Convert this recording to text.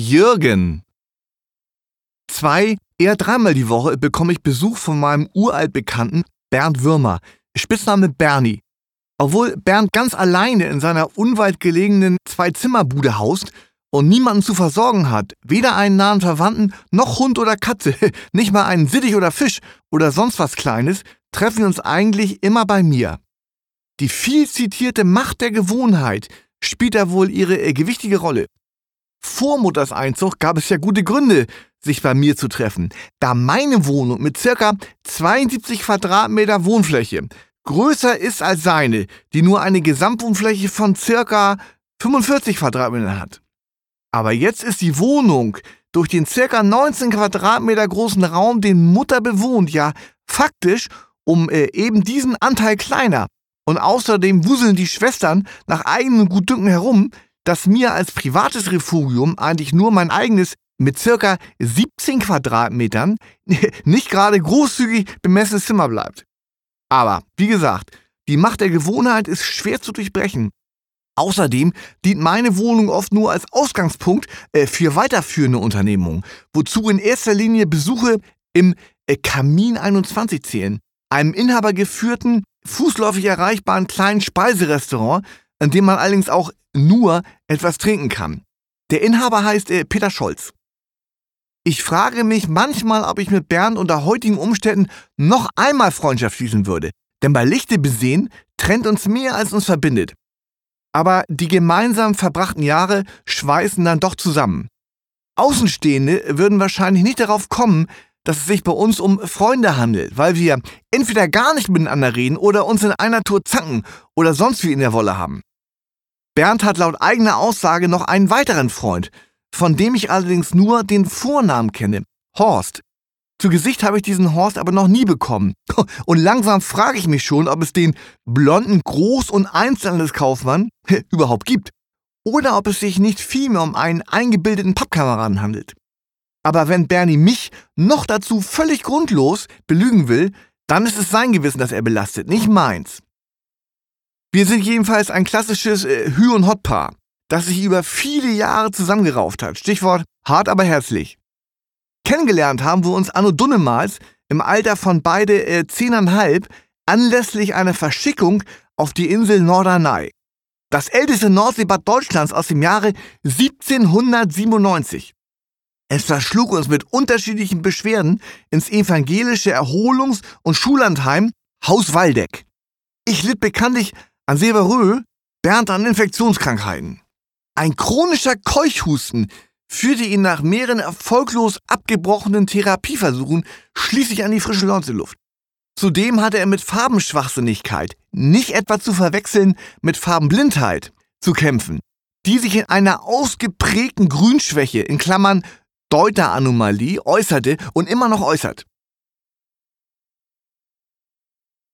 Jürgen. Zwei, eher dreimal die Woche bekomme ich Besuch von meinem uraltbekannten Bernd Würmer, Spitzname Bernie. Obwohl Bernd ganz alleine in seiner unweit gelegenen Zwei-Zimmer-Bude haust und niemanden zu versorgen hat, weder einen nahen Verwandten noch Hund oder Katze, nicht mal einen Sittich oder Fisch oder sonst was Kleines, treffen wir uns eigentlich immer bei mir. Die viel zitierte Macht der Gewohnheit spielt da wohl ihre äh, gewichtige Rolle. Vor Mutters Einzug gab es ja gute Gründe, sich bei mir zu treffen, da meine Wohnung mit circa 72 Quadratmeter Wohnfläche größer ist als seine, die nur eine Gesamtwohnfläche von circa 45 Quadratmetern hat. Aber jetzt ist die Wohnung durch den circa 19 Quadratmeter großen Raum, den Mutter bewohnt, ja faktisch um äh, eben diesen Anteil kleiner. Und außerdem wuseln die Schwestern nach eigenem Gutdünken herum, dass mir als privates Refugium eigentlich nur mein eigenes mit circa 17 Quadratmetern nicht gerade großzügig bemessenes Zimmer bleibt. Aber, wie gesagt, die Macht der Gewohnheit ist schwer zu durchbrechen. Außerdem dient meine Wohnung oft nur als Ausgangspunkt äh, für weiterführende Unternehmungen, wozu in erster Linie Besuche im äh, Kamin 21 zählen, einem inhabergeführten, fußläufig erreichbaren kleinen Speiserestaurant, in dem man allerdings auch nur etwas trinken kann. Der Inhaber heißt äh, Peter Scholz. Ich frage mich manchmal, ob ich mit Bernd unter heutigen Umständen noch einmal Freundschaft schließen würde. Denn bei Lichte besehen trennt uns mehr als uns verbindet. Aber die gemeinsam verbrachten Jahre schweißen dann doch zusammen. Außenstehende würden wahrscheinlich nicht darauf kommen, dass es sich bei uns um Freunde handelt, weil wir entweder gar nicht miteinander reden oder uns in einer Tour zanken oder sonst wie in der Wolle haben. Bernd hat laut eigener Aussage noch einen weiteren Freund, von dem ich allerdings nur den Vornamen kenne, Horst. Zu Gesicht habe ich diesen Horst aber noch nie bekommen. Und langsam frage ich mich schon, ob es den blonden Groß- und Einzelhandelskaufmann überhaupt gibt. Oder ob es sich nicht vielmehr um einen eingebildeten Pappkameraden handelt. Aber wenn Bernie mich noch dazu völlig grundlos belügen will, dann ist es sein Gewissen, das er belastet, nicht meins. Wir sind jedenfalls ein klassisches äh, Hü- und Hot-Paar, das sich über viele Jahre zusammengerauft hat. Stichwort hart, aber herzlich. Kennengelernt haben wir uns anno Dunnemals im Alter von beide äh, zehneinhalb anlässlich einer Verschickung auf die Insel Norderney. Das älteste Nordseebad Deutschlands aus dem Jahre 1797. Es verschlug uns mit unterschiedlichen Beschwerden ins evangelische Erholungs- und Schullandheim Haus Waldeck. Ich litt bekanntlich an Severö, Bernd an Infektionskrankheiten. Ein chronischer Keuchhusten führte ihn nach mehreren erfolglos abgebrochenen Therapieversuchen schließlich an die frische Nordseeluft. Zudem hatte er mit Farbenschwachsinnigkeit, nicht etwa zu verwechseln mit Farbenblindheit, zu kämpfen, die sich in einer ausgeprägten Grünschwäche in Klammern Deuteranomalie äußerte und immer noch äußert.